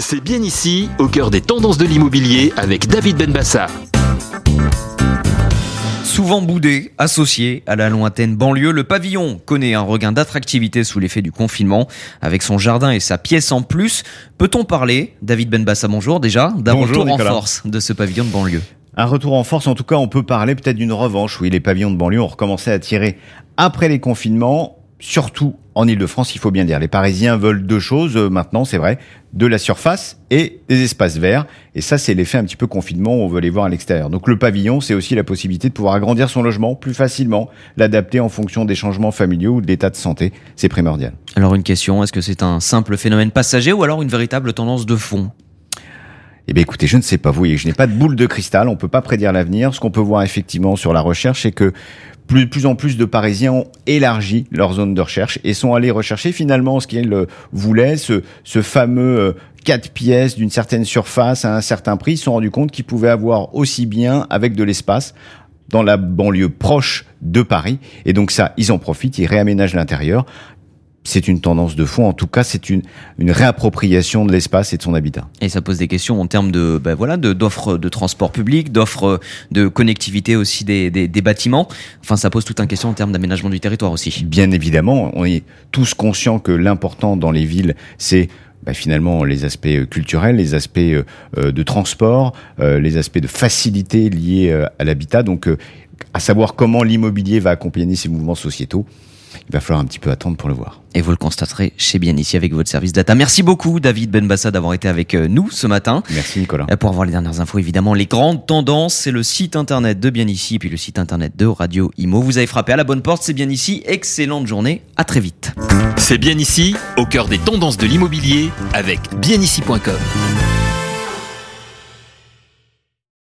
C'est bien ici, au cœur des tendances de l'immobilier avec David Benbassa. Souvent boudé, associé à la lointaine banlieue, le pavillon connaît un regain d'attractivité sous l'effet du confinement. Avec son jardin et sa pièce en plus, peut-on parler, David Benbassa, bonjour déjà, d'un retour en force de ce pavillon de banlieue? Un retour en force, en tout cas, on peut parler peut-être d'une revanche. Oui, les pavillons de banlieue ont recommencé à tirer après les confinements, surtout en Ile-de-France, il faut bien dire. Les Parisiens veulent deux choses euh, maintenant, c'est vrai, de la surface et des espaces verts. Et ça, c'est l'effet un petit peu confinement, on veut les voir à l'extérieur. Donc le pavillon, c'est aussi la possibilité de pouvoir agrandir son logement plus facilement, l'adapter en fonction des changements familiaux ou de l'état de santé. C'est primordial. Alors une question, est-ce que c'est un simple phénomène passager ou alors une véritable tendance de fond? Eh bien, écoutez, je ne sais pas vous, et je n'ai pas de boule de cristal, on peut pas prédire l'avenir. Ce qu'on peut voir effectivement sur la recherche, c'est que plus, plus en plus de Parisiens ont élargi leur zone de recherche et sont allés rechercher finalement ce qu'ils voulaient, ce, ce fameux euh, quatre pièces d'une certaine surface à un certain prix. Ils se sont rendus compte qu'ils pouvaient avoir aussi bien avec de l'espace dans la banlieue proche de Paris. Et donc ça, ils en profitent, ils réaménagent l'intérieur. C'est une tendance de fond. En tout cas, c'est une, une réappropriation de l'espace et de son habitat. Et ça pose des questions en termes de ben voilà de d'offres de transport public, d'offres de connectivité aussi des, des, des bâtiments. Enfin, ça pose toute une question en termes d'aménagement du territoire aussi. Bien évidemment, on est tous conscients que l'important dans les villes, c'est bah, finalement les aspects euh, culturels, les aspects euh, euh, de transport, euh, les aspects de facilité liés euh, à l'habitat. Donc, euh, à savoir comment l'immobilier va accompagner ces mouvements sociétaux, il va falloir un petit peu attendre pour le voir. Et vous le constaterez chez Bien ici avec votre service data. Merci beaucoup David Benbassa d'avoir été avec euh, nous ce matin. Merci Nicolas. Euh, Pour avoir les dernières infos, évidemment, les grandes tendances, c'est le site internet de Bien Ici et puis le site internet de Radio Imo. Vous avez frappé à la bonne porte, c'est Bien Ici. Excellente journée, à très vite. C'est bien ici, au cœur des tendances de l'immobilier avec bienici.com.